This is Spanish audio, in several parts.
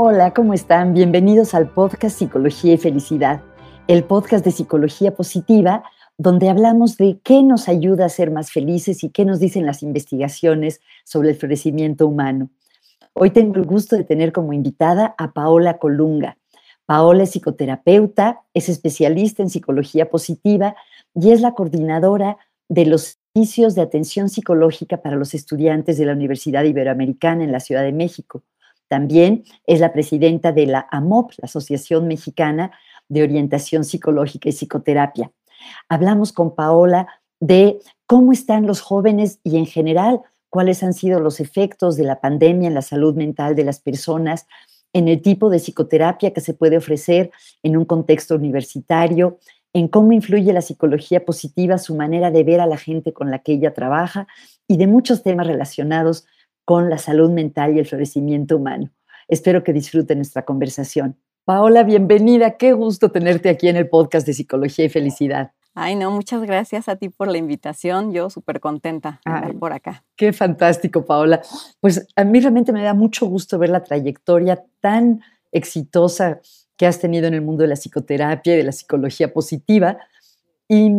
Hola, ¿cómo están? Bienvenidos al podcast Psicología y Felicidad, el podcast de psicología positiva, donde hablamos de qué nos ayuda a ser más felices y qué nos dicen las investigaciones sobre el florecimiento humano. Hoy tengo el gusto de tener como invitada a Paola Colunga. Paola es psicoterapeuta, es especialista en psicología positiva y es la coordinadora de los servicios de atención psicológica para los estudiantes de la Universidad Iberoamericana en la Ciudad de México. También es la presidenta de la AMOP, la Asociación Mexicana de Orientación Psicológica y Psicoterapia. Hablamos con Paola de cómo están los jóvenes y en general cuáles han sido los efectos de la pandemia en la salud mental de las personas, en el tipo de psicoterapia que se puede ofrecer en un contexto universitario, en cómo influye la psicología positiva, su manera de ver a la gente con la que ella trabaja y de muchos temas relacionados con la salud mental y el florecimiento humano. Espero que disfruten nuestra conversación. Paola, bienvenida. Qué gusto tenerte aquí en el podcast de Psicología y Felicidad. Ay, no, muchas gracias a ti por la invitación. Yo súper contenta de estar por acá. Qué fantástico, Paola. Pues a mí realmente me da mucho gusto ver la trayectoria tan exitosa que has tenido en el mundo de la psicoterapia y de la psicología positiva. Y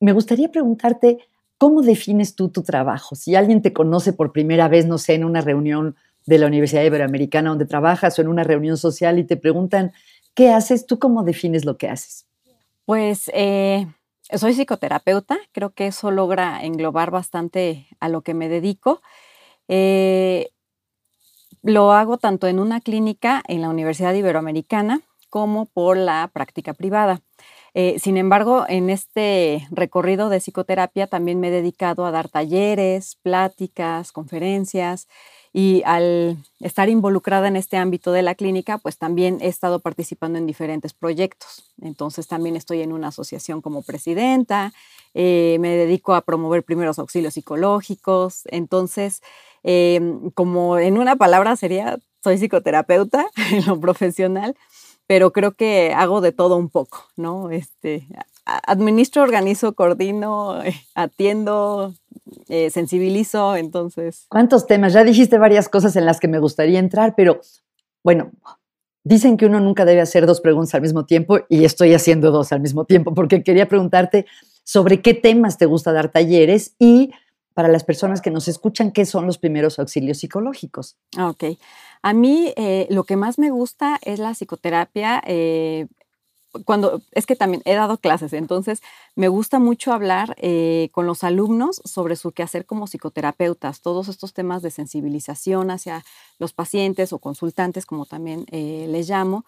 me gustaría preguntarte, ¿Cómo defines tú tu trabajo? Si alguien te conoce por primera vez, no sé, en una reunión de la Universidad Iberoamericana donde trabajas o en una reunión social y te preguntan, ¿qué haces? ¿Tú cómo defines lo que haces? Pues eh, soy psicoterapeuta, creo que eso logra englobar bastante a lo que me dedico. Eh, lo hago tanto en una clínica en la Universidad Iberoamericana como por la práctica privada. Eh, sin embargo, en este recorrido de psicoterapia también me he dedicado a dar talleres, pláticas, conferencias y al estar involucrada en este ámbito de la clínica, pues también he estado participando en diferentes proyectos. Entonces también estoy en una asociación como presidenta, eh, me dedico a promover primeros auxilios psicológicos. Entonces, em, como en una palabra sería, soy psicoterapeuta en lo profesional pero creo que hago de todo un poco, ¿no? Este, administro, organizo, coordino, eh, atiendo, eh, sensibilizo, entonces. ¿Cuántos temas? Ya dijiste varias cosas en las que me gustaría entrar, pero bueno, dicen que uno nunca debe hacer dos preguntas al mismo tiempo y estoy haciendo dos al mismo tiempo porque quería preguntarte sobre qué temas te gusta dar talleres y para las personas que nos escuchan, ¿qué son los primeros auxilios psicológicos? Ok. A mí eh, lo que más me gusta es la psicoterapia. Eh, cuando es que también he dado clases, entonces me gusta mucho hablar eh, con los alumnos sobre su quehacer como psicoterapeutas, todos estos temas de sensibilización hacia los pacientes o consultantes, como también les llamo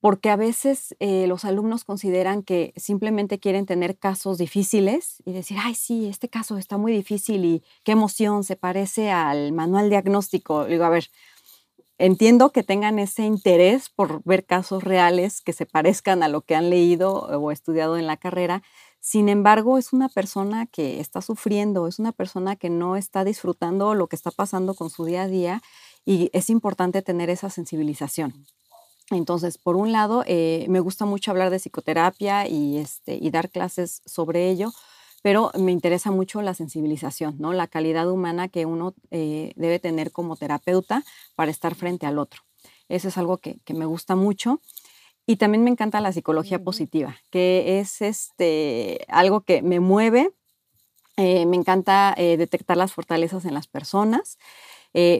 porque a veces eh, los alumnos consideran que simplemente quieren tener casos difíciles y decir, ay, sí, este caso está muy difícil y qué emoción, se parece al manual diagnóstico. digo, a ver, entiendo que tengan ese interés por ver casos reales que se parezcan a lo que han leído o estudiado en la carrera. Sin embargo, es una persona que está sufriendo, es una persona que no está disfrutando lo que está pasando con su día a día y es importante tener esa sensibilización. Entonces, por un lado, eh, me gusta mucho hablar de psicoterapia y, este, y dar clases sobre ello, pero me interesa mucho la sensibilización, ¿no? la calidad humana que uno eh, debe tener como terapeuta para estar frente al otro. Eso es algo que, me gusta mucho. Y también me encanta la psicología positiva, que es este, algo que me mueve. Eh, me encanta detectar las fortalezas en las personas.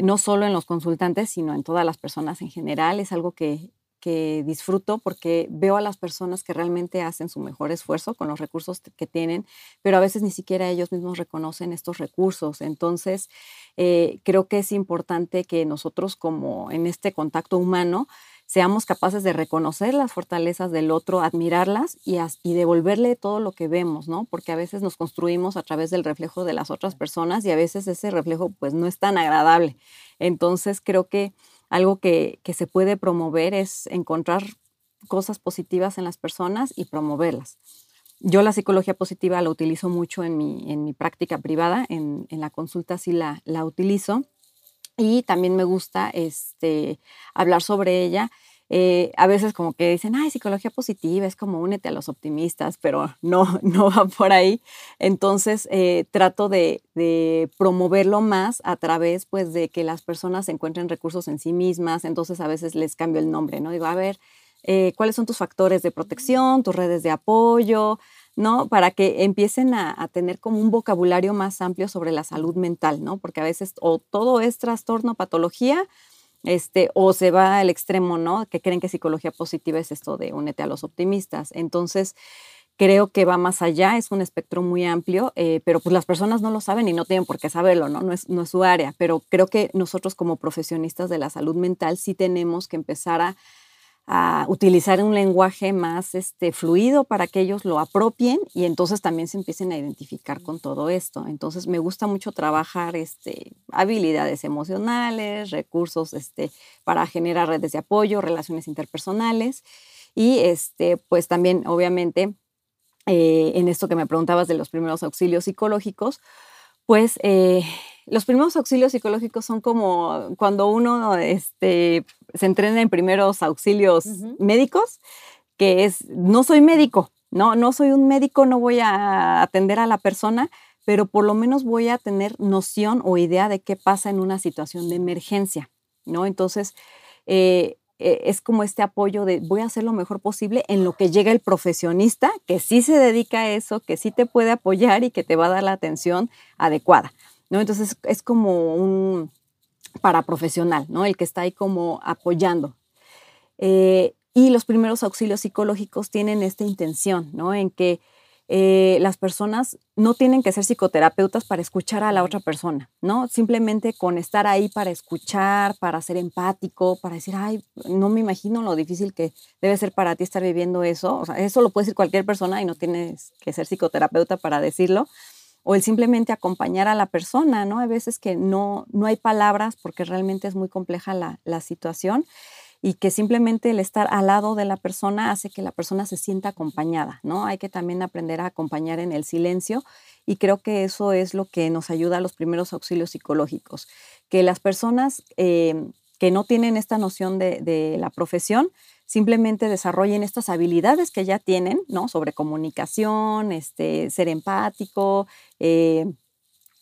no solo en los consultantes, sino en todas las personas en general. Es algo que, que disfruto porque veo a las personas que realmente hacen su mejor esfuerzo con los recursos que tienen, pero a veces ni siquiera ellos mismos reconocen estos recursos. Entonces, eh, creo que es importante que nosotros como en este contacto humano seamos capaces de reconocer las fortalezas del otro, admirarlas y, y, devolverle todo lo que vemos, ¿no? Porque a veces nos construimos a través del reflejo de las otras personas y a veces ese reflejo pues no es tan agradable. Entonces creo que algo que, se puede promover es encontrar cosas positivas en las personas y promoverlas. Yo la psicología positiva la utilizo mucho en mi, en mi práctica privada, en, la consulta sí la, la, utilizo y también me gusta este, hablar sobre ella eh, a veces como que dicen, ay, psicología positiva es como únete a los optimistas, pero no, no va por ahí. Entonces eh, trato de, promoverlo más a través pues de que las personas encuentren recursos en sí mismas, entonces a veces les cambio el nombre, ¿no? Digo, a ver, eh, ¿cuáles son tus factores de protección, tus redes de apoyo? ¿no? Para que empiecen a, a, tener como un vocabulario más amplio sobre la salud mental, ¿no? Porque a veces o todo es trastorno, patología, este, o se va al extremo, ¿no? Que creen que psicología positiva es esto de únete a los optimistas. Entonces, creo que va más allá, es un espectro muy amplio, eh, pero pues las personas no lo saben y no tienen por qué saberlo, ¿no? No es, no es su área, pero creo que nosotros como profesionistas de la salud mental sí tenemos que empezar a a utilizar un lenguaje más este, fluido para que ellos lo apropien y entonces también se empiecen a identificar con todo esto. Entonces me gusta mucho trabajar este, habilidades emocionales, recursos este, para generar redes de apoyo, relaciones interpersonales y este, pues también obviamente eh, en esto que me preguntabas de los primeros auxilios psicológicos, pues eh, los primeros auxilios psicológicos son como cuando uno este, se entrena en primeros auxilios médicos, que es, no soy médico, no, no soy un médico, no voy a atender a la persona, pero por lo menos voy a tener noción o idea de qué pasa en una situación de emergencia, ¿no? Entonces, eh, eh, es como este apoyo de voy a hacer lo mejor posible en lo que llega el profesionista, que sí se dedica a eso, que sí te puede apoyar y que te va a dar la atención adecuada. ¿No? Entonces es como un paraprofesional, ¿no? El que está ahí como apoyando. Eh, y los primeros auxilios psicológicos tienen esta intención, ¿no? En que eh, las personas no tienen que ser psicoterapeutas para escuchar a la otra persona, ¿no? Simplemente con estar ahí para escuchar, para ser empático, para decir, ay, no me imagino lo difícil que debe ser para ti estar viviendo eso. Eso lo puede decir cualquier persona y no tienes que ser psicoterapeuta para decirlo o el simplemente acompañar a la persona, ¿no? Hay veces que no, no hay palabras porque realmente es muy compleja la, situación y que simplemente el estar al lado de la persona hace que la persona se sienta acompañada, ¿no? Hay que también aprender a acompañar en el silencio y creo que eso es lo que nos ayuda a los primeros auxilios psicológicos, que las personas eh, que no tienen esta noción de, de la profesión simplemente desarrollen estas habilidades que ya tienen, ¿no? Sobre comunicación, este, ser empático, eh,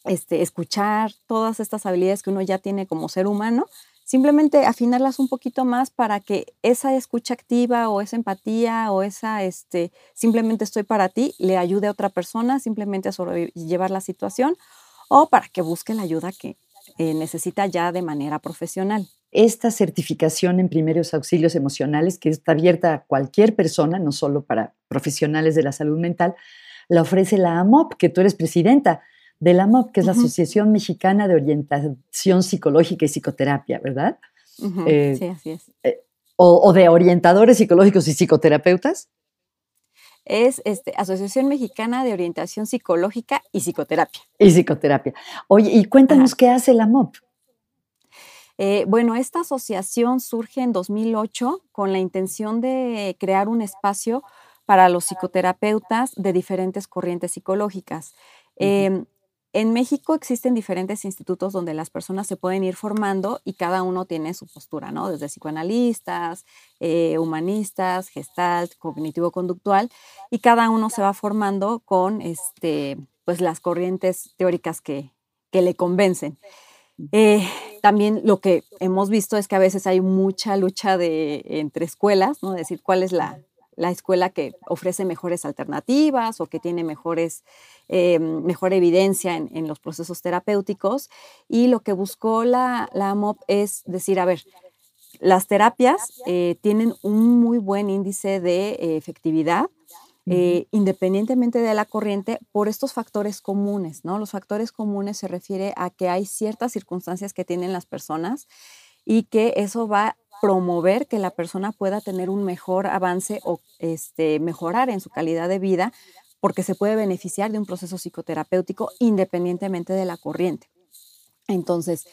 este, escuchar, todas estas habilidades que uno ya tiene como ser humano, simplemente afinarlas un poquito más para que esa escucha activa o esa empatía o esa, este, simplemente estoy para ti, le ayude a otra persona simplemente a sobrellevar la situación o para que busque la ayuda que eh, necesita ya de manera profesional esta certificación en primeros auxilios emocionales, que está abierta a cualquier persona, no solo para profesionales de la salud mental, la ofrece la AMOP, que tú eres presidenta de la AMOP, que es la Asociación Mexicana de Orientación Psicológica y Psicoterapia, ¿verdad? Eh, sí, así es. Eh, o, de orientadores psicológicos y psicoterapeutas. Es este, Asociación Mexicana de Orientación Psicológica y Psicoterapia. Y psicoterapia. Oye, y cuéntanos qué hace la AMOP. Eh, bueno, esta asociación surge en 2008 con la intención de crear un espacio para los psicoterapeutas de diferentes corrientes psicológicas. Em, en México existen diferentes institutos donde las personas se pueden ir formando y cada uno tiene su postura, ¿no? Desde psicoanalistas, eh, humanistas, gestalt, cognitivo-conductual, y cada uno se va formando con este, pues, las corrientes teóricas que, que le convencen. Eh, también lo que hemos visto es que a veces hay mucha lucha de, entre escuelas, ¿no? decir, cuál es la, escuela que ofrece mejores alternativas o que tiene mejores, eh, mejor evidencia en, los procesos terapéuticos. Y lo que buscó la, la MOP es decir, a ver, las terapias eh, tienen un muy buen índice de efectividad, eh, independientemente de la corriente, por estos factores comunes, ¿no? Los factores comunes se refiere a que hay ciertas circunstancias que tienen las personas y que eso va a promover que la persona pueda tener un mejor avance o este, mejorar en su calidad de vida porque se puede beneficiar de un proceso psicoterapéutico independientemente de la corriente. Entonces,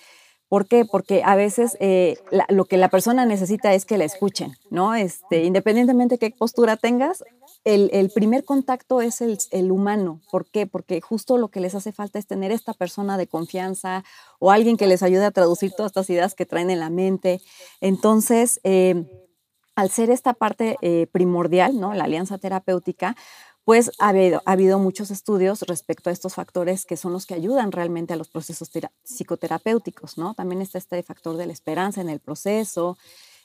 ¿Por qué? Porque a veces eh, lo que la persona necesita es que la escuchen, ¿no? Este, independientemente de qué postura tengas, el, primer contacto es el, humano. ¿Por qué? Porque justo lo que les hace falta es tener esta persona de confianza o alguien que les ayude a traducir todas estas ideas que traen en la mente. Entonces, eh, al ser esta parte eh, primordial, ¿no? La alianza terapéutica, pues ha habido, muchos estudios respecto a estos factores que son los que ayudan realmente a los procesos psicoterapéuticos, ¿no? También está este factor de la esperanza en el proceso,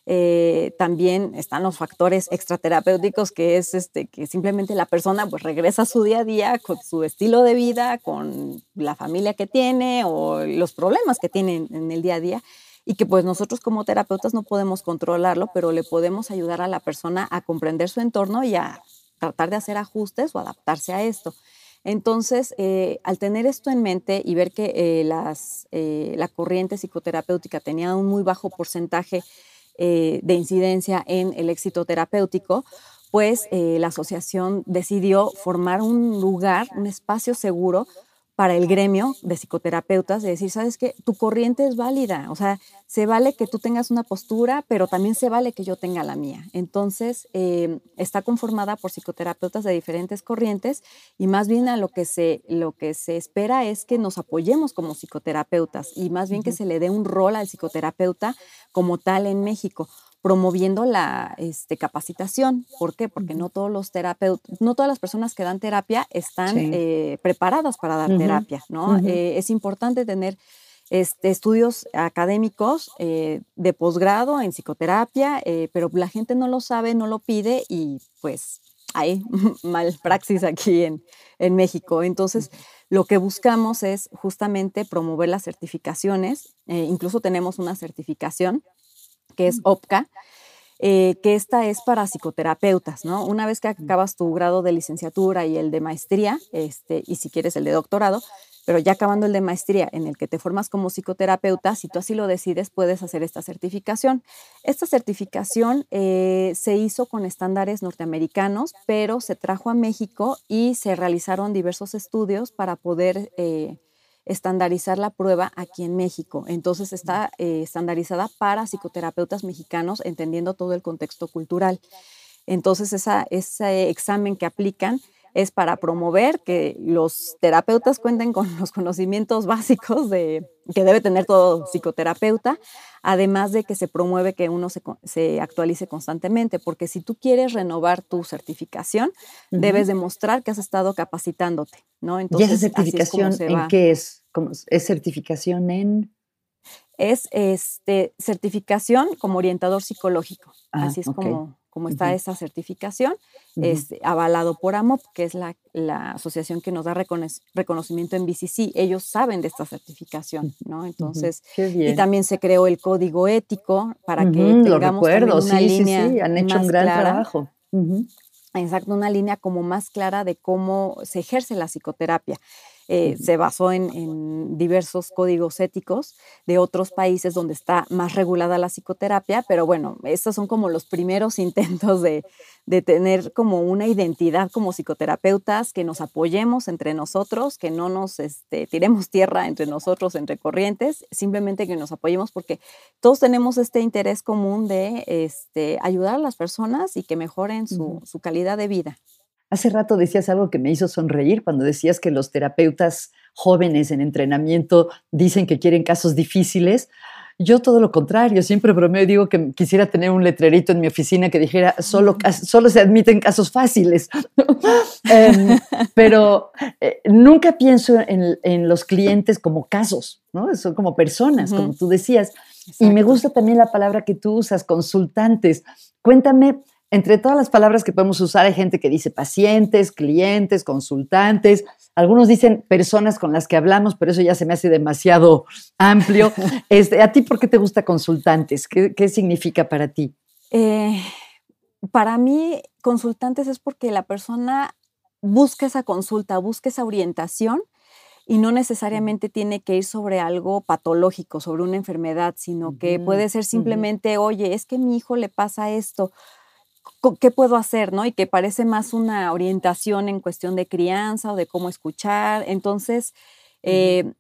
eh, también están los factores extraterapéuticos, que es este, que simplemente la persona pues regresa a su día a día con su estilo de vida, con la familia que tiene o los problemas que tiene en el día a día y que pues nosotros como terapeutas no podemos controlarlo, pero le podemos ayudar a la persona a comprender su entorno y a tratar de hacer ajustes o adaptarse a esto. Entonces, eh, al tener esto en mente y ver que eh, las, la corriente psicoterapéutica tenía un muy bajo porcentaje de incidencia en el éxito terapéutico, pues la asociación decidió formar un lugar, un espacio seguro para el gremio de psicoterapeutas, de decir, sabes que tu corriente es válida, o sea, se vale que tú tengas una postura, pero también se vale que yo tenga la mía. Entonces, em, está conformada por psicoterapeutas de diferentes corrientes y más bien a lo que, se, lo que se espera es que nos apoyemos como psicoterapeutas y más bien que se le dé un rol al psicoterapeuta como tal en México promoviendo la este, capacitación. ¿Por qué? Porque no todos los terapeutas, no todas las personas que dan terapia están eh, preparadas para dar terapia, ¿no? Eh, es importante tener este, estudios académicos eh, de posgrado en psicoterapia, pero la gente no lo sabe, no lo pide y pues hay mal praxis aquí en, en México. Entonces, lo que buscamos es justamente promover las certificaciones. incluso tenemos una certificación que es OPCA, eh, que esta es para psicoterapeutas, ¿no? Una vez que acabas tu grado de licenciatura y el de maestría, este, y si quieres el de doctorado, pero ya acabando el de maestría en el que te formas como psicoterapeuta, si tú así lo decides, puedes hacer esta certificación. Esta certificación eh, se hizo con estándares norteamericanos, pero se trajo a México y se realizaron diversos estudios para poder... Eh, estandarizar la prueba aquí en México. Entonces está eh, estandarizada para psicoterapeutas mexicanos, entendiendo todo el contexto cultural. Entonces esa, ese examen que aplican es para promover que los terapeutas cuenten con los conocimientos básicos de, que debe tener todo psicoterapeuta, además de que se promueve que uno se, actualice constantemente, porque si tú quieres renovar tu certificación, debes demostrar que has estado capacitándote, ¿no? Entonces, ¿Y esa certificación en qué es? ¿Es certificación en...? Es este, certificación como orientador psicológico, ah, así es como como está esa certificación, es avalado por AMOP, que es la, asociación que nos da reconocimiento en BCC. Ellos saben de esta certificación, ¿no? Entonces, y también se creó el código ético para que tengamos una línea sí, han hecho un gran trabajo. Exacto, una línea como más clara de cómo se ejerce la psicoterapia. Eh, se basó en, diversos códigos éticos de otros países donde está más regulada la psicoterapia, pero bueno, estos son como los primeros intentos de, tener como una identidad como psicoterapeutas, que nos apoyemos entre nosotros, que no nos este, tiremos tierra entre nosotros, entre corrientes, simplemente que nos apoyemos porque todos tenemos este interés común de este, ayudar a las personas y que mejoren su calidad de vida. Hace rato decías algo que me hizo sonreír cuando decías que los terapeutas jóvenes en entrenamiento dicen que quieren casos difíciles. Yo todo lo contrario, siempre bromeo digo que quisiera tener un letrerito en mi oficina que dijera solo, solo se admiten casos fáciles. Em, pero eh, nunca pienso en, los clientes como casos, ¿no? Son como personas, como tú decías. Y me gusta también la palabra que tú usas, consultantes. Cuéntame, entre todas las palabras que podemos usar hay gente que dice pacientes, clientes, consultantes, algunos dicen personas con las que hablamos, pero eso ya se me hace demasiado amplio. Este, ¿A ti por qué te gusta consultantes? ¿Qué, significa para ti? Eh, para mí, consultantes es porque la persona busca esa consulta, busca esa orientación y no necesariamente tiene que ir sobre algo patológico, sobre una enfermedad, sino que puede ser simplemente, oye, es que a mi hijo le pasa esto qué puedo hacer, ¿no? Y que parece más una orientación en cuestión de crianza o de cómo escuchar. Entonces, eh,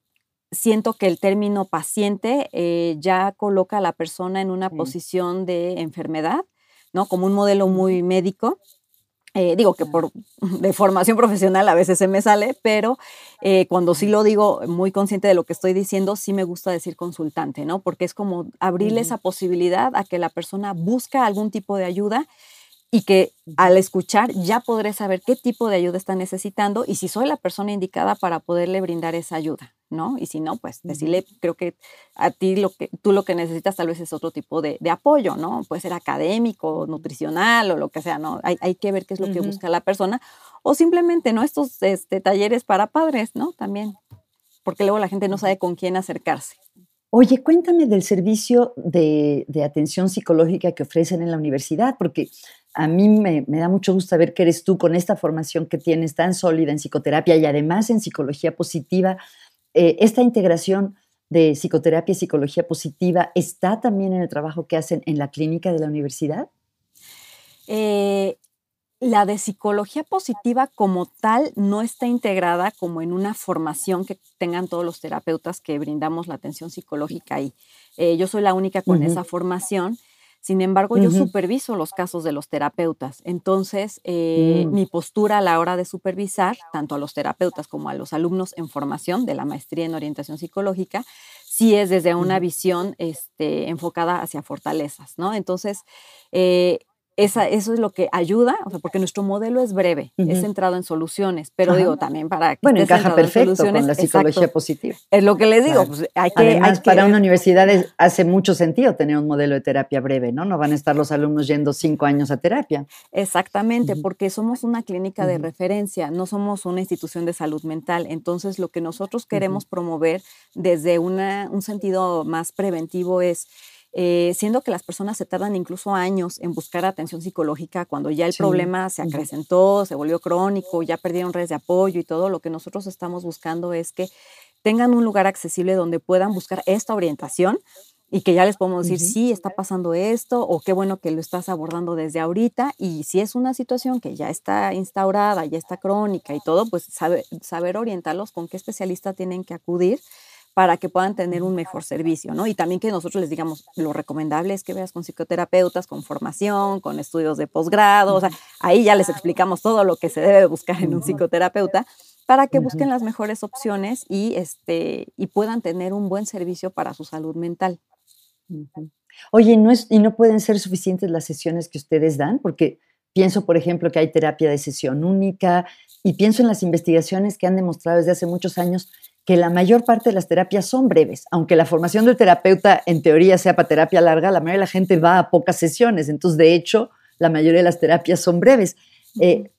siento que el término paciente eh, ya coloca a la persona en una posición de enfermedad, ¿no? Como un modelo muy médico. Eh, digo que por de formación profesional a veces se me sale, pero eh, cuando sí lo digo muy consciente de lo que estoy diciendo, sí me gusta decir consultante, ¿no? Porque es como abrirle esa posibilidad a que la persona busca algún tipo de ayuda y que al escuchar ya podré saber qué tipo de ayuda está necesitando y si soy la persona indicada para poderle brindar esa ayuda, ¿no? Y si no, pues decirle, creo que a ti lo que tú lo que necesitas tal vez es otro tipo de, apoyo, ¿no? Puede ser académico, nutricional o lo que sea, ¿no? Hay, hay que ver qué es lo que busca la persona o simplemente, ¿no? Estos este, talleres para padres, ¿no? También, porque luego la gente no sabe con quién acercarse. Oye, cuéntame del servicio de, de atención psicológica que ofrecen en la universidad, porque a mí me, da mucho gusto ver que eres tú con esta formación que tienes tan sólida en psicoterapia y además en psicología positiva. Eh, esta integración de psicoterapia y psicología positiva está también en el trabajo que hacen en la clínica de la universidad? Eh, la de psicología positiva como tal no está integrada como en una formación que tengan todos los terapeutas que brindamos la atención psicológica ahí. Eh, yo soy la única con esa formación sin embargo, yo superviso los casos de los terapeutas. Entonces, eh, mm. mi postura a la hora de supervisar, tanto a los terapeutas como a los alumnos en formación de la maestría en orientación psicológica, sí es desde una visión este, enfocada hacia fortalezas, ¿no? Entonces, eh, eso es lo que ayuda, o sea, porque nuestro modelo es breve, es centrado en soluciones, pero digo también para que bueno encaja perfecto con la psicología positiva. Es lo que les digo, pues hay que, Además, para una universidad hace mucho sentido tener un modelo de terapia breve, ¿no? No van a estar los alumnos yendo cinco años a terapia. Exactamente, porque somos una clínica de referencia, no somos una institución de salud mental. Entonces, lo que nosotros queremos promover desde una, un sentido más preventivo es eh, siendo que las personas se tardan incluso años en buscar atención psicológica cuando ya el problema se acrecentó, se volvió crónico, ya perdieron redes de apoyo y todo, lo que nosotros estamos buscando es que tengan un lugar accesible donde puedan buscar esta orientación y que ya les podemos decir, sí, está pasando esto, o qué bueno que lo estás abordando desde ahorita, y si es una situación que ya está instaurada, ya está crónica y todo, pues saber orientarlos con qué especialista tienen que acudir para que puedan tener un mejor servicio, ¿no? Y también que nosotros les digamos, lo recomendable es que veas con psicoterapeutas, con formación, con estudios de posgrado, o sea, ahí ya les explicamos todo lo que se debe buscar en un psicoterapeuta para que busquen las mejores opciones y, este, y puedan tener un buen servicio para su salud mental. Oye, ¿no es, ¿y no pueden ser suficientes las sesiones que ustedes dan? Porque pienso, por ejemplo, que hay terapia de sesión única y pienso en las investigaciones que han demostrado desde hace muchos años que la mayor parte de las terapias son breves. Aunque la formación del terapeuta en teoría sea para terapia larga, la mayoría de la gente va a pocas sesiones. Entonces, de hecho, la mayoría de las terapias son breves. Eh,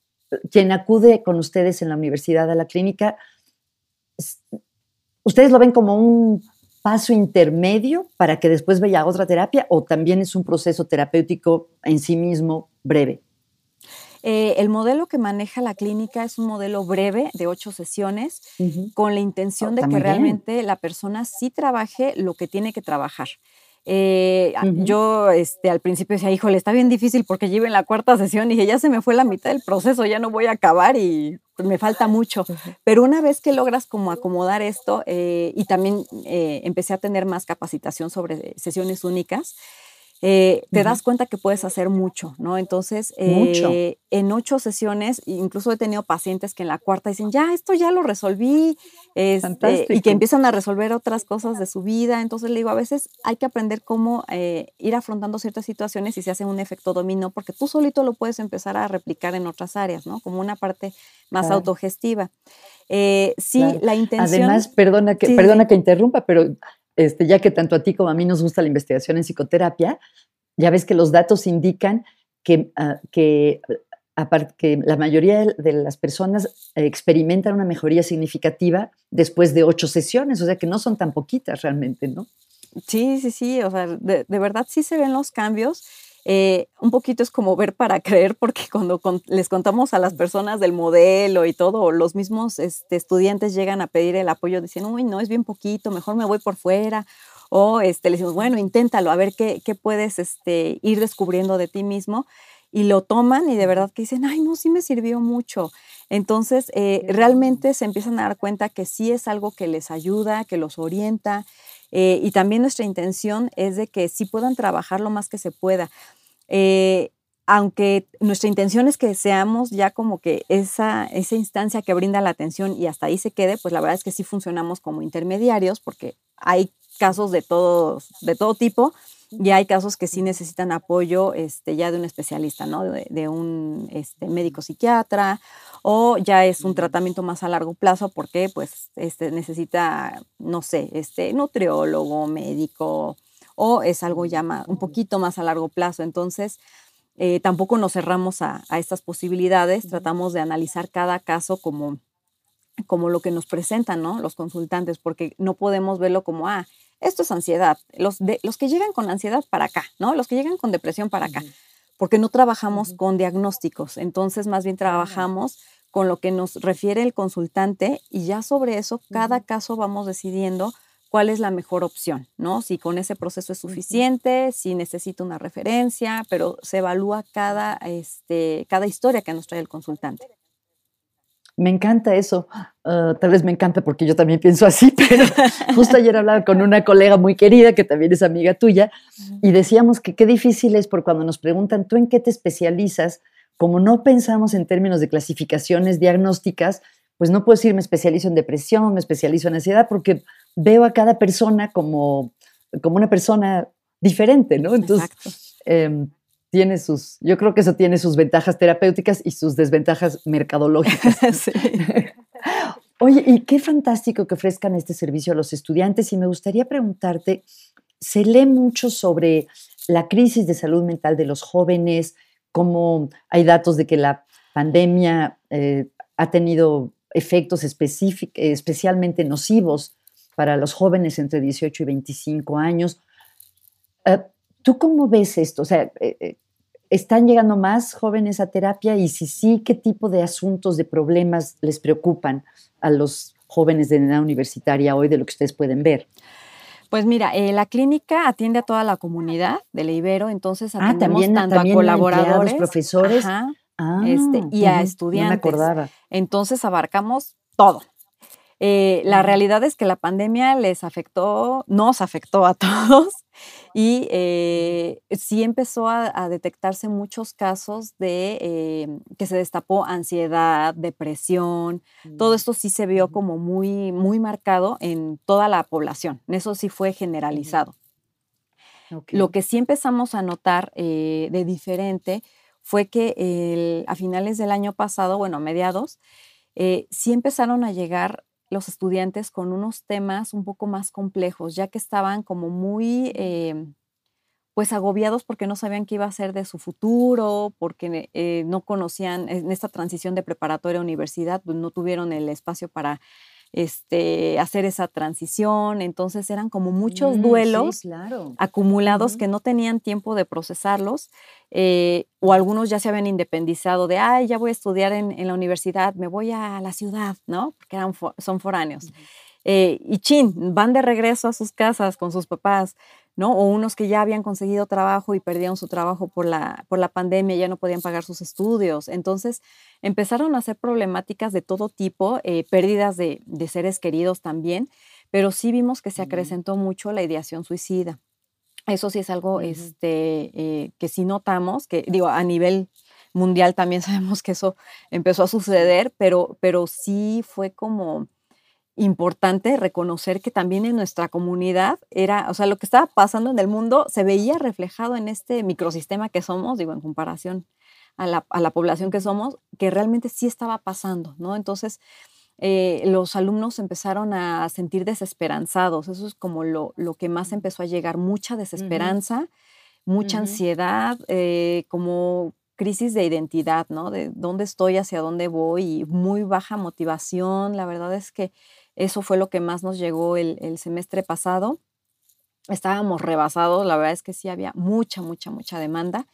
quien acude con ustedes en la universidad a la clínica, ¿ustedes lo ven como un paso intermedio para que después vaya a otra terapia o también es un proceso terapéutico en sí mismo breve? Eh, el modelo que maneja la clínica es un modelo breve de ocho sesiones con la intención de que realmente la persona sí trabaje lo que tiene que trabajar. Eh, yo este, al principio decía, híjole, está bien difícil porque llevo en la cuarta sesión y dije, ya se me fue la mitad del proceso, ya no voy a acabar y me falta mucho. Pero una vez que logras como acomodar esto eh, y también empecé a tener más capacitación sobre sesiones únicas, eh, te das cuenta que puedes hacer mucho, ¿no? Entonces, eh, en ocho sesiones, incluso he tenido pacientes que en la cuarta dicen, ya, esto ya lo resolví, este, y que empiezan a resolver otras cosas de su vida. Entonces, le digo, a veces hay que aprender cómo eh, ir afrontando ciertas situaciones y se hace un efecto dominó, porque tú solito lo puedes empezar a replicar en otras áreas, ¿no? Como una parte más autogestiva. sí, la intención... Además, perdona que, perdona que interrumpa, pero este, ya que tanto a ti como a mí nos gusta la investigación en psicoterapia, ya ves que los datos indican que, ah, que, que la mayoría de las personas experimentan una mejoría significativa después de ocho sesiones, o sea que no son tan poquitas realmente, ¿no? Sí, sí, sí, o sea, de, de verdad sí se ven los cambios eh, un poquito es como ver para creer, porque cuando les contamos a las personas del modelo y todo, los mismos este, estudiantes llegan a pedir el apoyo, dicen, uy, no, es bien poquito, mejor me voy por fuera. O este, le decimos, bueno, inténtalo, a ver qué, qué puedes este, ir descubriendo de ti mismo. Y lo toman y de verdad que dicen, ay, no, sí me sirvió mucho. Entonces, eh, realmente se empiezan a dar cuenta que sí es algo que les ayuda, que los orienta, eh, y también nuestra intención es de que sí puedan trabajar lo más que se pueda. Eh, aunque nuestra intención es que seamos ya como que esa, esa instancia que brinda la atención y hasta ahí se quede, pues la verdad es que sí funcionamos como intermediarios porque hay casos de, todos, de todo tipo y hay casos que sí necesitan apoyo este, ya de un especialista, ¿no? De, un este, médico psiquiatra o ya es un tratamiento más a largo plazo porque pues este, necesita, no sé, este, nutriólogo, médico o es algo ya un poquito más a largo plazo. Entonces, eh, tampoco nos cerramos a, estas posibilidades, tratamos de analizar cada caso como, como lo que nos presentan ¿no? los consultantes, porque no podemos verlo como, ah, esto es ansiedad, los, de, los que llegan con ansiedad para acá, ¿no? los que llegan con depresión para acá, porque no trabajamos con diagnósticos, entonces más bien trabajamos con lo que nos refiere el consultante y ya sobre eso, cada caso vamos decidiendo cuál es la mejor opción, ¿no? Si con ese proceso es suficiente, si necesita una referencia, pero se evalúa cada, este, cada historia que nos trae el consultante. Me encanta eso. Ah, tal vez me encanta porque yo también pienso así, pero justo ayer hablaba con una colega muy querida que también es amiga tuya y decíamos que qué difícil es por cuando nos preguntan, ¿tú en qué te especializas? Como no pensamos en términos de clasificaciones diagnósticas, pues no puedo decir me especializo en depresión, me especializo en ansiedad, porque veo a cada persona como, como una persona diferente, ¿no? Entonces, em, tiene sus, yo creo que eso tiene sus ventajas terapéuticas y sus desventajas mercadológicas. Oye, y qué fantástico que ofrezcan este servicio a los estudiantes y me gustaría preguntarte, se lee mucho sobre la crisis de salud mental de los jóvenes, cómo hay datos de que la pandemia eh, ha tenido efectos especialmente nocivos para los jóvenes entre 18 y 25 años. Eh, ¿Tú cómo ves esto? O sea, eh, eh, ¿están llegando más jóvenes a terapia? Y si sí, ¿qué tipo de asuntos, de problemas les preocupan a los jóvenes de edad universitaria hoy de lo que ustedes pueden ver? Pues mira, la clínica atiende a toda la comunidad de Ibero, entonces ah, atendemos ah, tanto a colaboradores, profesores, este, y a estudiantes. acordaba. Entonces abarcamos todo. Eh, la realidad es que la pandemia les afectó, nos afectó a todos y eh, sí empezó a, detectarse muchos casos de eh, que se destapó ansiedad, depresión, todo mm, esto sí se vio como muy, muy marcado en toda la población, eso sí fue generalizado. Lo que sí empezamos a notar de diferente fue que a finales del año pasado, bueno, a mediados, eh, sí empezaron a llegar los estudiantes con unos temas un poco más complejos, ya que estaban como muy, em, pues agobiados porque no sabían qué iba a ser de su futuro, porque eh, no conocían en esta transición de preparatoria a universidad, pues no tuvieron el espacio para este, hacer esa transición. Entonces eran como muchos mm, duelos acumulados que no tenían tiempo de procesarlos eh, o algunos ya se habían independizado de, ay, ya voy a estudiar en, la universidad, me voy a la ciudad, ¿no? Porque eran son foráneos. Eh, y chin, van de regreso a sus casas con sus papás. ¿no? O unos que ya habían conseguido trabajo y perdieron su trabajo por la, por la pandemia, ya no podían pagar sus estudios. Entonces empezaron a hacer problemáticas de todo tipo, eh, pérdidas de, seres queridos también, pero sí vimos que se acrecentó mucho la ideación suicida. Eso sí es algo este, eh, que sí notamos, que digo, a nivel mundial también sabemos que eso empezó a suceder, pero, pero sí fue como importante reconocer que también en nuestra comunidad era, o sea, lo que estaba pasando en el mundo se veía reflejado en este microsistema que somos, digo, en comparación a la, a la población que somos, que realmente sí estaba pasando, ¿no? Entonces, eh, los alumnos empezaron a sentir desesperanzados, eso es como lo, lo que más empezó a llegar, mucha desesperanza, mucha ansiedad, eh, como crisis de identidad, ¿no? De dónde estoy, hacia dónde voy, y muy baja motivación. La verdad es que eso fue lo que más nos llegó el, semestre pasado. Estábamos rebasados, la verdad es que sí había mucha, mucha, mucha demanda.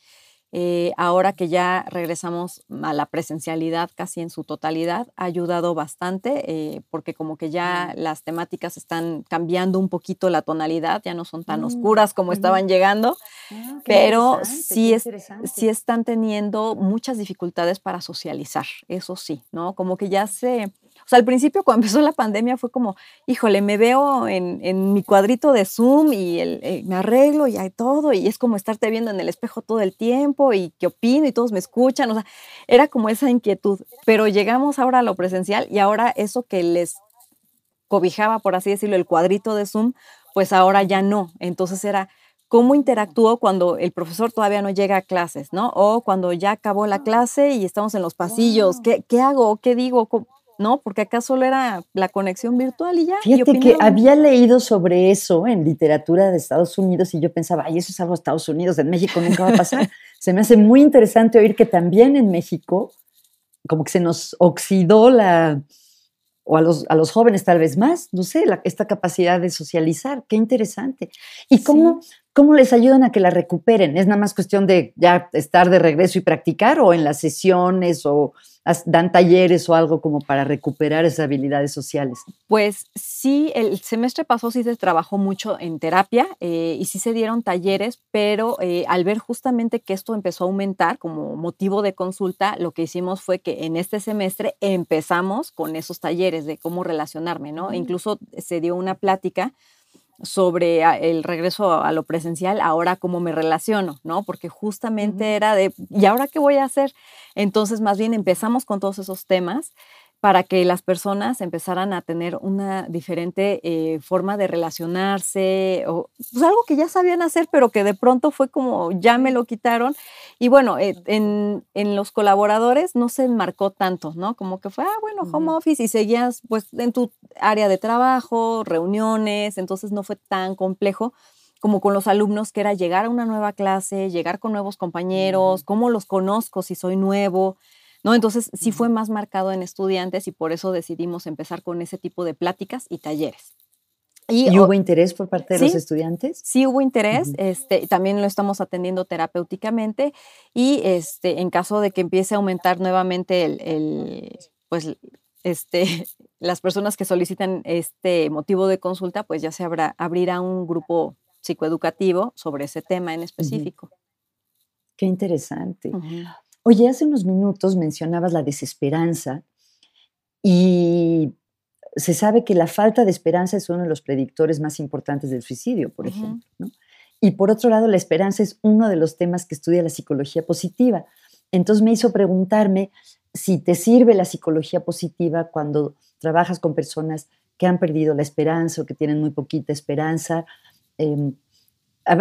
Eh, ahora que ya regresamos a la presencialidad casi en su totalidad, ha ayudado bastante eh, porque como que ya las temáticas están cambiando un poquito la tonalidad, ya no son tan mm, oscuras como estaban llegando, ah, pero sí, es, sí están teniendo muchas dificultades para socializar, eso sí, ¿no? Como que ya se O sea, al principio cuando empezó la pandemia fue como, híjole, me veo en, mi cuadrito de Zoom y eh, me arreglo y hay todo y es como estarte viendo en el espejo todo el tiempo y qué opino y todos me escuchan. O sea, era como esa inquietud. Pero llegamos ahora a lo presencial y ahora eso que les cobijaba, por así decirlo, el cuadrito de Zoom, pues ahora ya no. Entonces era cómo interactúo cuando el profesor todavía no llega a clases, ¿no? O cuando ya acabó la clase y estamos en los pasillos, ¿qué, qué hago? ¿Qué digo? ¿No? Porque acá solo era la conexión virtual y ya. Fíjate que había leído sobre eso en literatura de Estados Unidos y yo pensaba, ay, eso es algo de Estados Unidos, en México nunca va a pasar. se me hace muy interesante oír que también en México, como que se nos oxidó la, o a los, a los jóvenes tal vez más, no sé, esta capacidad de socializar, qué interesante. ¿Y cómo, cómo les ayudan a que la recuperen? ¿Es nada más cuestión de ya estar de regreso y practicar o en las sesiones o dan talleres o algo como para recuperar esas habilidades sociales? Pues sí, el semestre pasado sí se trabajó mucho en terapia eh, y sí se dieron talleres, pero eh, al ver justamente que esto empezó a aumentar como motivo de consulta, lo que hicimos fue que en este semestre empezamos con esos talleres de cómo relacionarme, ¿no? Incluso se dio una plática sobre el regreso a lo presencial, ahora cómo me relaciono, ¿no? Porque justamente era de, ¿y ahora qué voy a hacer? Entonces, más bien empezamos con todos esos temas para que las personas empezaran a tener una diferente eh, forma de relacionarse, o pues algo que ya sabían hacer, pero que de pronto fue como ya me lo quitaron. Y bueno, eh, en, en, los colaboradores no se enmarcó tanto, ¿no? Como que fue, ah, bueno, home office y seguías pues en tu área de trabajo, reuniones, entonces no fue tan complejo como con los alumnos, que era llegar a una nueva clase, llegar con nuevos compañeros, cómo los conozco si soy nuevo. ¿No? Entonces sí fue más marcado en estudiantes y por eso decidimos empezar con ese tipo de pláticas y talleres. ¿Y, hubo interés por parte de los estudiantes? Sí, hubo interés. este, también lo estamos atendiendo terapéuticamente y este, en caso de que empiece a aumentar nuevamente el, pues, este, las personas que solicitan este motivo de consulta, pues ya se habrá, abrirá un grupo psicoeducativo sobre ese tema en específico. Qué interesante. Oye, hace unos minutos mencionabas la desesperanza y se sabe que la falta de esperanza es uno de los predictores más importantes del suicidio, por ejemplo. Y por otro lado, la esperanza es uno de los temas que estudia la psicología positiva. Entonces me hizo preguntarme si te sirve la psicología positiva cuando trabajas con personas que han perdido la esperanza o que tienen muy poquita esperanza. Em,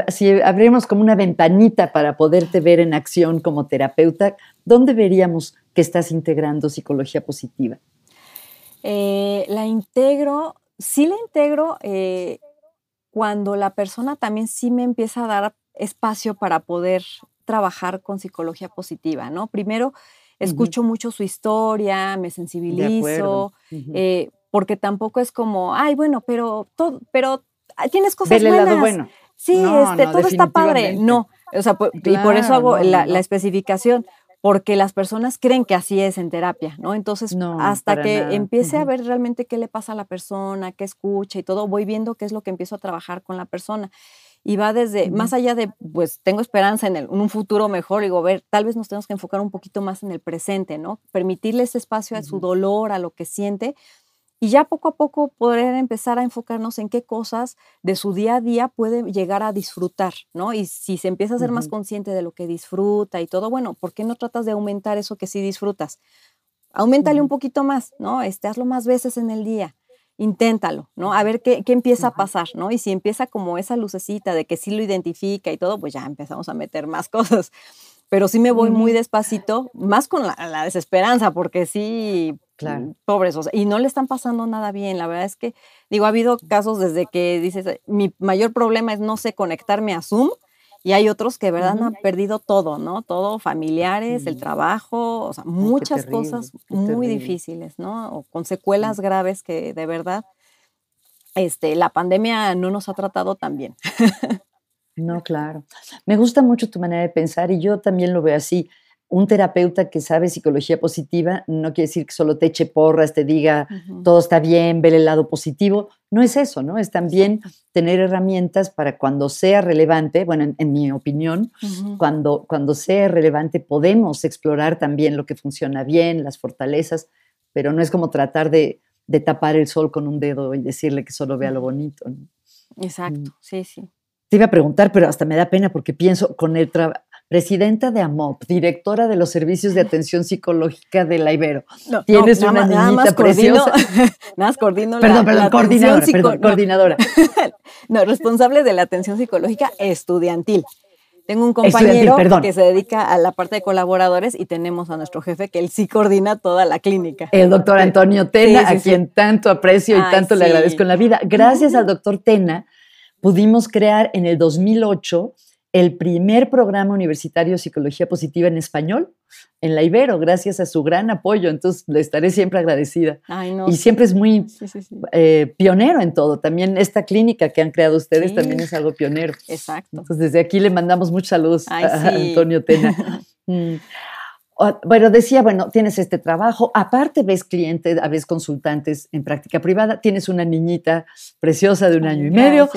si abrimos como una ventanita para poderte ver en acción como terapeuta, ¿dónde veríamos que estás integrando psicología positiva? Eh, la integro, sí la integro eh, cuando la persona también sí me empieza a dar espacio para poder trabajar con psicología positiva, ¿no? Primero, escucho mucho su historia, me sensibilizo, eh, porque tampoco es como, ay, bueno, pero todo, pero tienes cosas buenas. bueno sí, este, todo está padre. No, o sea, y por eso hago la, especificación, porque las personas creen que así es en terapia, ¿no? Entonces, hasta que empiece a ver realmente qué le pasa a la persona, qué escucha y todo, voy viendo qué es lo que empiezo a trabajar con la persona. Y va desde, más allá de, pues tengo esperanza en, un futuro mejor, digo, ver, tal vez nos tenemos que enfocar un poquito más en el presente, ¿no? Permitirle ese espacio a su dolor, a lo que siente, y ya poco a poco poder empezar a enfocarnos en qué cosas de su día a día puede llegar a disfrutar, ¿no? Y si se empieza a ser más consciente de lo que disfruta y todo, bueno, ¿por qué no tratas de aumentar eso que sí disfrutas? Aumentale un poquito más, ¿no? Este, hazlo más veces en el día. Inténtalo, ¿no? A ver qué, qué empieza a pasar, ¿no? Y si empieza como esa lucecita de que sí lo identifica y todo, pues ya empezamos a meter más cosas pero sí me voy muy despacito, más con la, desesperanza, porque sí, claro. pobres, y no le están pasando nada bien. La verdad es que, digo, ha habido casos desde que dices, mi mayor problema es no sé conectarme a Zoom, y hay otros que, de verdad, han perdido todo, ¿no? Todo, familiares, el trabajo, o sea, muchas cosas muy difíciles, ¿no? O con secuelas graves que, de verdad, este, la pandemia no nos ha tratado tan bien. No, claro. Me gusta mucho tu manera de pensar y yo también lo veo así. Un terapeuta que sabe psicología positiva no quiere decir que solo te eche porras, te diga todo está bien, ve el lado positivo. No es eso, ¿no? Es también tener herramientas para cuando sea relevante, bueno, en, mi opinión, cuando, cuando sea relevante podemos explorar también lo que funciona bien, las fortalezas, pero no es como tratar de, de tapar el sol con un dedo y decirle que solo vea lo bonito. ¿no? Exacto, sí, sí. Te iba a preguntar, pero hasta me da pena porque pienso con el trabajo presidenta de AMOP, directora de los servicios de atención psicológica de la Ibero. Tienes una niñita preciosa. nada más coordino perdón, la, perdón, coordinadora, perdón, coordinadora. no, responsable de la atención psicológica estudiantil. Tengo un compañero que se dedica a la parte de colaboradores y tenemos a nuestro jefe que él sí coordina toda la clínica. El doctor Antonio Tena, a quien tanto aprecio y tanto le agradezco en la vida. Gracias al doctor Tena pudimos crear en el 2008 el primer programa universitario de psicología positiva en español en la Ibero, gracias a su gran apoyo. Entonces, le estaré siempre agradecida. y siempre es muy eh, pionero en todo. También esta clínica que han creado ustedes también es algo pionero. Exacto. Entonces, desde aquí le mandamos muchos saludos a Antonio Tena. Mm. Bueno, decía, bueno, tienes este trabajo, aparte ves clientes, ves consultantes en práctica privada, tienes una niñita preciosa de un año y medio.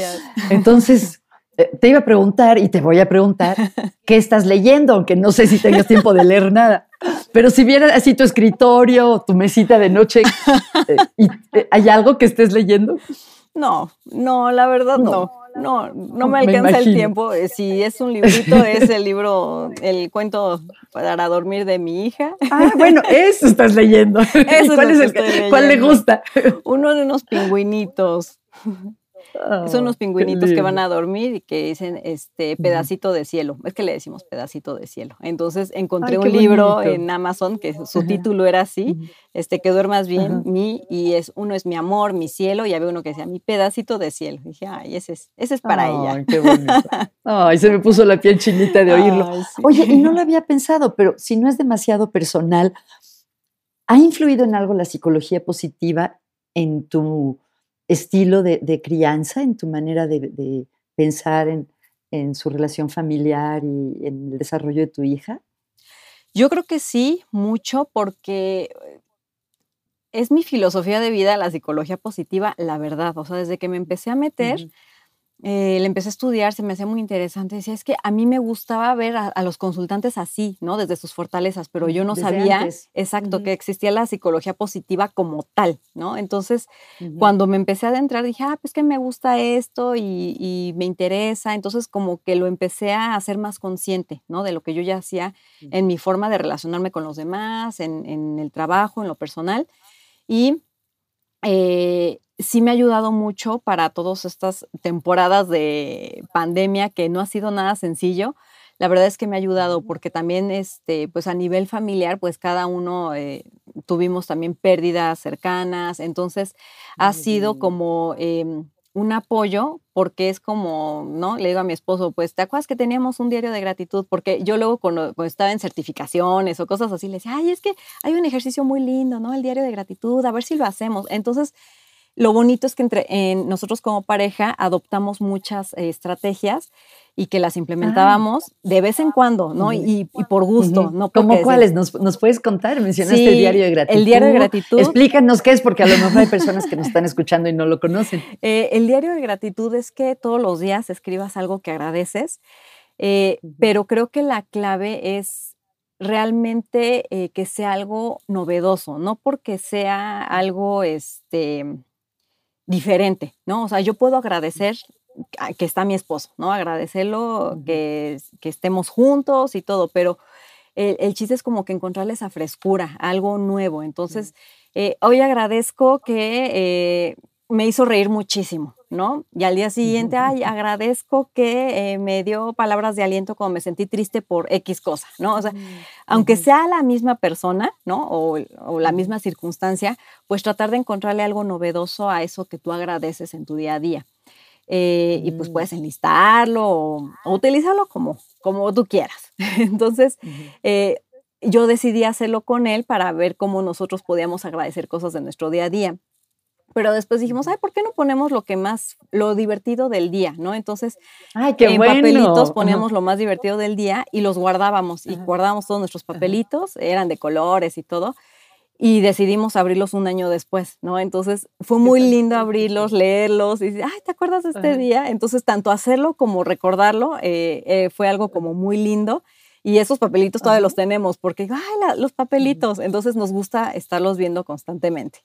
Entonces, eh, te iba a preguntar y te voy a preguntar qué estás leyendo, aunque no sé si tengas tiempo de leer nada. Pero si viera así tu escritorio, tu mesita de noche, eh, eh, ¿hay algo que estés leyendo? No, no, la verdad no. No, no, me alcanza el tiempo. Si es un librito, es el libro, el cuento para dormir de mi hija. Ah, bueno, eso estás leyendo. ¿Cuál, es el, ¿Cuál le gusta? Uno de unos pingüinitos. Son unos pingüinitos que van a dormir y que dicen este pedacito de cielo. Es que le decimos pedacito de cielo. Entonces encontré un libro en Amazon que su título era así, este que duermas bien, mi y es uno es mi amor, mi cielo y había uno que decía mi pedacito de cielo. dije, "Ay, ese es ese es para ella." Qué bonito. Ay, se me puso la piel chinita de oírlo. Oye, y no lo había pensado, pero si no es demasiado personal, ¿ha influido en algo la psicología positiva en tu estilo de, crianza, en tu manera de, pensar en, su relación familiar y en el desarrollo de tu hija? Yo creo que sí, mucho, porque es mi filosofía de vida la psicología positiva, la verdad. O sea, desde que me empecé a meter, eh, le empecé a estudiar, se me hacía muy interesante. Decía, es que a mí me gustaba ver a, los consultantes así, ¿no? Desde sus fortalezas, pero yo no sabía exacto que existía la psicología positiva como tal, ¿no? Entonces, cuando me empecé a adentrar, dije, ah, pues que me gusta esto y, me interesa. Entonces, como que lo empecé a hacer más consciente, ¿no? De lo que yo ya hacía en mi forma de relacionarme con los demás, en, en el trabajo, en lo personal. Y eh, sí me ha ayudado mucho para todas estas temporadas de pandemia que no ha sido nada sencillo. La verdad es que me ha ayudado porque también, este, pues a nivel familiar, pues cada uno eh, tuvimos también pérdidas cercanas. Entonces ha sido como em, un apoyo porque es como, ¿no? Le digo a mi esposo, pues, ¿te acuerdas que teníamos un diario de gratitud? Porque yo luego cuando, estaba en certificaciones o cosas así, le decía, ay, es que hay un ejercicio muy lindo, ¿no? El diario de gratitud, a ver si lo hacemos. Entonces, lo bonito es que entre nosotros como pareja adoptamos muchas eh, estrategias y que las implementábamos de vez en cuando, ¿no? Y, por gusto, ¿no? ¿Cómo cuáles? ¿Nos, ¿Nos, puedes contar? Mencionaste el diario de gratitud. El diario de gratitud. Explícanos qué es, porque a lo mejor hay personas que nos están escuchando y no lo conocen. Eh, el diario de gratitud es que todos los días escribas algo que agradeces, eh, pero creo que la clave es realmente que sea algo novedoso, no porque sea algo, este diferente, ¿no? O sea, yo puedo agradecer que está mi esposo, ¿no? Agradecerlo, que, estemos juntos y todo, pero el, chiste es como que encontrarle esa frescura, algo nuevo. Entonces, eh, hoy agradezco que eh, me hizo reír muchísimo, ¿no? Y al día siguiente, ay, agradezco que eh, me dio palabras de aliento cuando me sentí triste por X cosa, ¿no? O sea, aunque sea la misma persona, ¿no? O, la misma circunstancia, pues tratar de encontrarle algo novedoso a eso que tú agradeces en tu día a día. Eh, y pues mm. puedes enlistarlo o, utilizarlo como, como tú quieras. Entonces, eh, yo decidí hacerlo con él para ver cómo nosotros podíamos agradecer cosas de nuestro día a día pero después dijimos, ay, ¿por qué no ponemos lo que más, lo divertido del día, ¿no? Entonces, ay, qué en papelitos poníamos lo más divertido del día y los guardábamos y guardábamos todos nuestros papelitos, eran de colores y todo, y decidimos abrirlos un año después, ¿no? Entonces, fue muy lindo abrirlos, leerlos y decir, ay, ¿te acuerdas de este día? Entonces, tanto hacerlo como recordarlo eh, eh, fue algo como muy lindo. Y esos papelitos todavía los tenemos porque, ay, los papelitos. Entonces nos gusta estarlos viendo constantemente.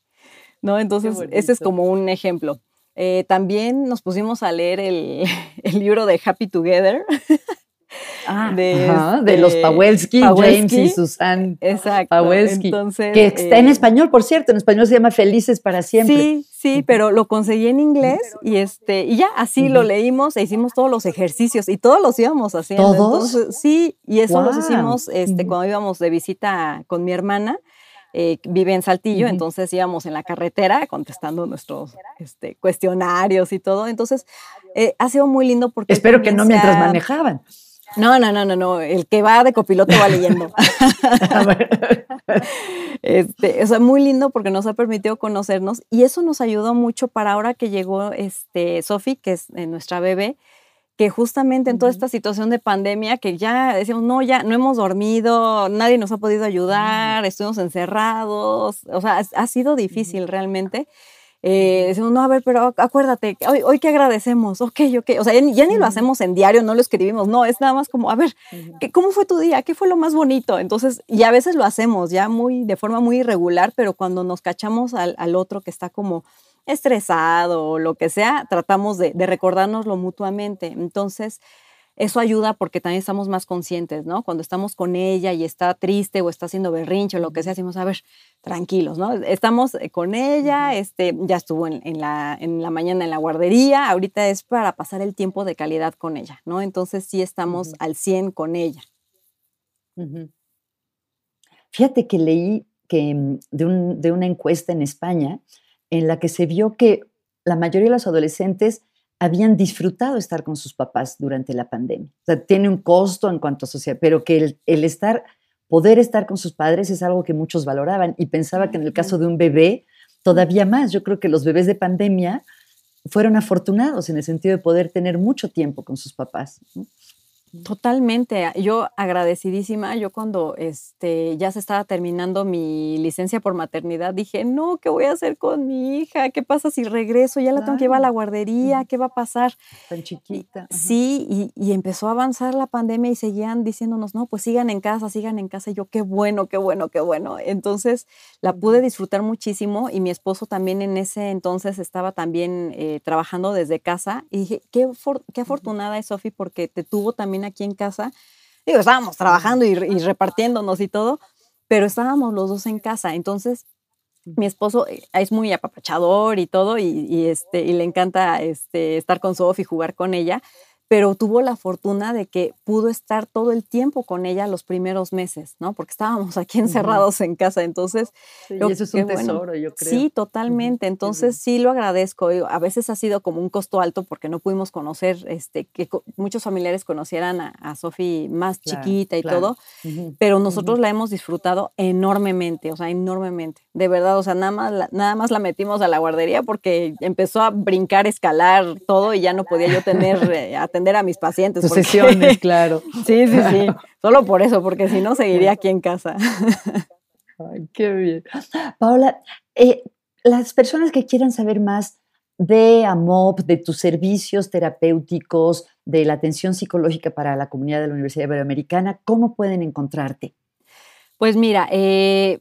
¿No? Entonces, ese es como un ejemplo. Eh, también nos pusimos a leer el, el libro de Happy Together. Ah, de, los este, Pawelski, James y Susan Exacto. que está en eh, español, por cierto, en español se llama Felices para siempre. Sí, sí, pero lo conseguí en inglés y este y ya así lo leímos e hicimos todos los ejercicios y todos los íbamos haciendo. ¿Todos? sí, y eso los hicimos este, cuando íbamos de visita con mi hermana. Eh, vive en Saltillo, entonces íbamos en la carretera contestando nuestros este, cuestionarios y todo. Entonces, eh, ha sido muy lindo porque... Espero que no mientras manejaban. No, no, no, no, no. El que va de copiloto va leyendo. este, o sea, muy lindo porque nos ha permitido conocernos y eso nos ayudó mucho para ahora que llegó este Sofi, que es eh, nuestra bebé, que justamente en toda esta situación de pandemia, que ya decíamos, no, ya no hemos dormido, nadie nos ha podido ayudar, estuvimos encerrados, o sea, ha sido difícil realmente. Eh, decimos, no, a ver, pero acuérdate, hoy, hoy que agradecemos, ok, ok, o sea, ya, ni lo hacemos en diario, no lo escribimos, no, es nada más como, a ver, ¿cómo fue tu día? ¿Qué fue lo más bonito? Entonces, y a veces lo hacemos ya muy, de forma muy irregular, pero cuando nos cachamos al, al otro que está como estresado o lo que sea, tratamos de, de recordárnoslo mutuamente. Entonces, eso ayuda porque también estamos más conscientes, ¿no? Cuando estamos con ella y está triste o está haciendo berrinche o lo que sea, decimos, a ver, tranquilos, ¿no? Estamos eh, con ella, este, ya estuvo en, la, en la mañana en la guardería, ahorita es para pasar el tiempo de calidad con ella, ¿no? Entonces sí estamos al 100 con ella. Fíjate que leí que mm, de, un, de una encuesta en España en la que se vio que la mayoría de los adolescentes habían disfrutado estar con sus papás durante la pandemia. O sea, tiene un costo en cuanto a sociedad, pero que el, estar, poder estar con sus padres es algo que muchos valoraban y pensaba que en el caso de un bebé, todavía más. Yo creo que los bebés de pandemia fueron afortunados en el sentido de poder tener mucho tiempo con sus papás. Totalmente. Yo agradecidísima. Yo cuando este, ya se estaba terminando mi licencia por maternidad, dije, no, ¿qué voy a hacer con mi hija? ¿Qué pasa si regreso? Ya la tengo que llevar a la guardería. ¿Qué va a pasar? Tan chiquita. Sí, y, empezó a avanzar la pandemia y seguían diciéndonos, no, pues sigan en casa, sigan en casa. Y yo, qué bueno, qué bueno, qué bueno. Entonces la pude disfrutar muchísimo y mi esposo también en ese entonces estaba también eh, trabajando desde casa. Y dije, qué, qué afortunada es Sofi porque te tuvo también aquí en casa. Digo, estábamos trabajando y, repartiéndonos y todo, pero estábamos los dos en casa. Entonces, mi esposo eh, es muy apapachador y todo, y, este, y le encanta este, estar con Sofi y jugar con ella pero tuvo la fortuna de que pudo estar todo el tiempo con ella los primeros meses, ¿no? Porque estábamos aquí encerrados en casa, entonces... Sí, y eso es un tesoro, yo creo. Sí, totalmente, entonces sí lo agradezco. A veces ha sido como un costo alto porque no pudimos conocer, este, que muchos familiares conocieran a, a Sofi más chiquita y todo, pero nosotros la hemos disfrutado enormemente, o sea, enormemente, de verdad, o sea, nada más, la, nada más la metimos a la guardería porque empezó a brincar, escalar todo y ya no podía yo tener... Eh, atender a mis pacientes. sesiones, claro. sí, sí, sí. Solo por eso, porque si no, seguiría aquí en casa. Ay, qué bien. Paola, eh, las personas que quieran saber más de AMOP, de tus servicios terapéuticos, de la atención psicológica para la comunidad de la Universidad Iberoamericana, ¿cómo pueden encontrarte? Pues mira, eh,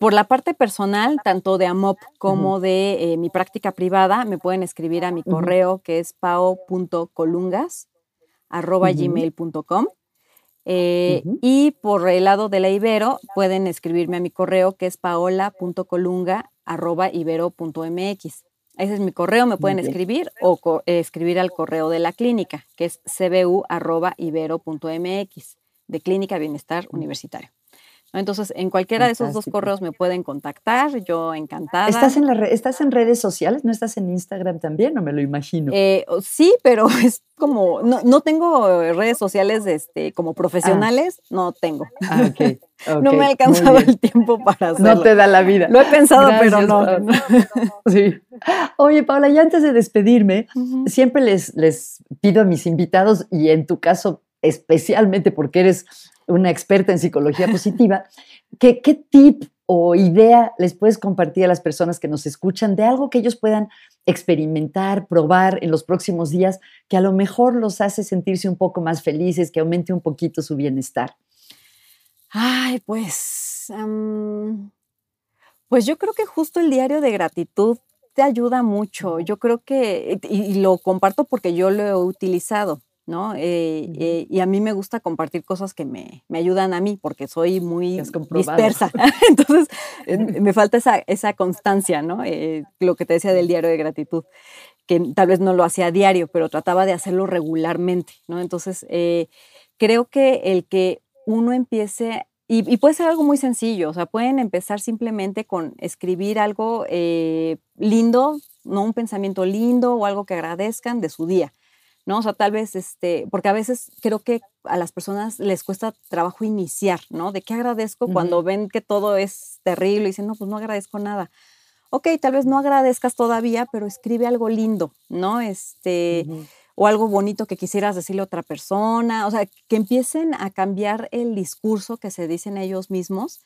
por la parte personal, tanto de AMOP como de eh, mi práctica privada, me pueden escribir a mi correo que es pao.colungas.gmail.com. Eh, y por el lado de la Ibero, pueden escribirme a mi correo que es paola.colunga.ibero.mx. Ese es mi correo, me pueden escribir o escribir al correo de la clínica, que es cbu.ibero.mx, de Clínica Bienestar Universitario. Entonces, en cualquiera de esos dos correos me pueden contactar, yo encantada. ¿Estás en, la ¿Estás en redes sociales? ¿No estás en Instagram también? No me lo imagino. Eh, sí, pero es como, no, tengo redes sociales este, como profesionales, no tengo. Ah, okay, no me ha alcanzado el tiempo para hacerlo. No te da la vida. Lo he pensado, pero no. Sí. Oye, Paula, y antes de despedirme, siempre les, les pido a mis invitados, y en tu caso especialmente porque eres una experta en psicología positiva, ¿qué, tip o idea les puedes compartir a las personas que nos escuchan de algo que ellos puedan experimentar, probar en los próximos días, que a lo mejor los hace sentirse un poco más felices, que aumente un poquito su bienestar? Ay, pues, pues yo creo que justo el diario de gratitud te ayuda mucho. Yo creo que, y, lo comparto porque yo lo he utilizado, ¿no? Eh, eh, y a mí me gusta compartir cosas que me, ayudan a mí porque soy muy dispersa. Entonces, me falta esa, esa constancia, ¿no? lo que te decía del diario de gratitud que tal vez no lo hacía a diario, pero trataba de hacerlo regularmente, ¿no? Entonces, eh, creo que el que uno empiece, y, puede ser algo muy sencillo, o sea, pueden empezar simplemente con escribir algo eh, lindo, no un pensamiento lindo o algo que agradezcan de su día, ¿no? O sea, tal vez, este, porque a veces creo que a las personas les cuesta trabajo iniciar, ¿no? ¿De qué agradezco cuando ven que todo es terrible y dicen, no, pues no agradezco nada? ok, tal vez no agradezcas todavía, pero escribe algo lindo, ¿no? Este, o algo bonito que quisieras decirle a otra persona, o sea, que empiecen a cambiar el discurso que se dicen ellos mismos.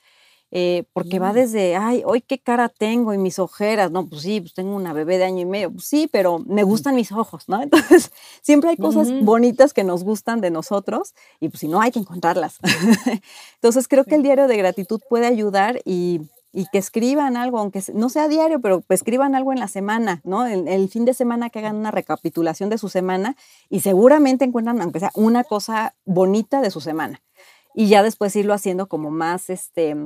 Eh, porque va mm. desde, ay, hoy qué cara tengo y mis ojeras, no, pues sí, pues tengo una bebé de año y medio, pues sí, pero me gustan mis ojos, ¿no? Entonces, siempre hay cosas bonitas que nos gustan de nosotros y pues si no, hay que encontrarlas. Entonces, creo que el diario de gratitud puede ayudar y y que escriban algo, aunque no sea diario, pero escriban algo en la semana, ¿no? El, el, fin de semana que hagan una recapitulación de su semana y seguramente encuentran, aunque sea una cosa bonita de su semana. Y ya después irlo haciendo como más este,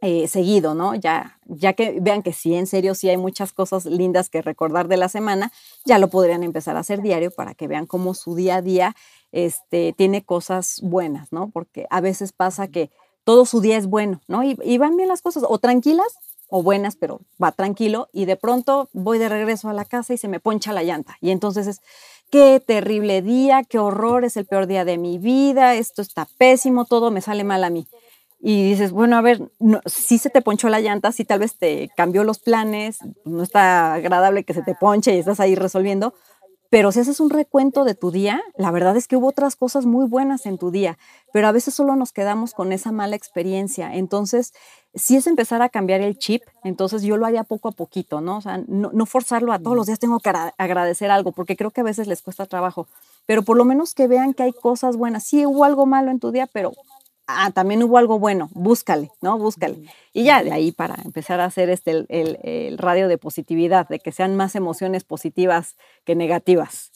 eh, seguido, ¿no? Ya, ya que vean que sí, en serio, sí hay muchas cosas lindas que recordar de la semana, ya lo podrían empezar a hacer diario para que vean cómo su día a día este, tiene cosas buenas, ¿no? Porque a veces pasa que todo su día es bueno, ¿no? Y, van bien las cosas, o tranquilas o buenas, pero va tranquilo y de pronto voy de regreso a la casa y se me poncha la llanta. Y entonces es, qué terrible día, qué horror, es el peor día de mi vida, esto está pésimo, todo me sale mal a mí. Y dices, bueno, a ver, si se te ponchó la llanta, si tal vez te cambió los planes, no está agradable que se te ponche y estás ahí resolviendo, pero si haces un recuento de tu día, la verdad es que hubo otras cosas muy buenas en tu día, pero a veces solo nos quedamos con esa mala experiencia. Entonces, si es empezar a cambiar el chip, entonces yo lo haría poco a poquito, ¿no? O sea, no, forzarlo a todos los días tengo que agradecer algo, porque creo que a veces les cuesta trabajo, pero por lo menos que vean que hay cosas buenas. Sí hubo algo malo en tu día, pero ah, también hubo algo bueno, búscale, ¿no? Búscale. Y ya de ahí para empezar a hacer este, el, radio de positividad, de que sean más emociones positivas que negativas.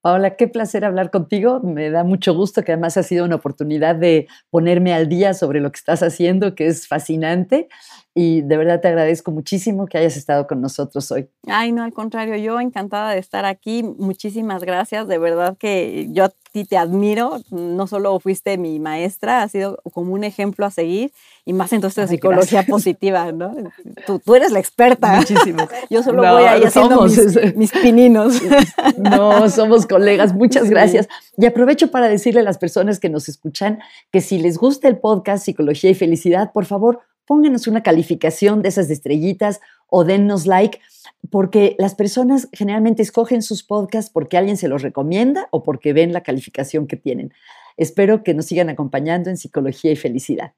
Paola, qué placer hablar contigo. Me da mucho gusto que además ha sido una oportunidad de ponerme al día sobre lo que estás haciendo, que es fascinante y de verdad te agradezco muchísimo que hayas estado con nosotros hoy. Ay, no, al contrario, yo encantada de estar aquí. Muchísimas gracias. De verdad que yo a ti te admiro. No solo fuiste mi maestra, has sido como un ejemplo a seguir y más entonces de psicología positiva, ¿no? Tú, tú, eres la experta. Muchísimo. Yo solo voy ahí haciendo mis, mis, pininos. No, somos colegas. Muchas gracias. Y aprovecho para decirle a las personas que nos escuchan que si les gusta el podcast Psicología y Felicidad, por favor, pónganos una calificación de esas estrellitas o dennos like, porque las personas generalmente escogen sus podcasts porque alguien se los recomienda o porque ven la calificación que tienen. Espero que nos sigan acompañando en Psicología y Felicidad.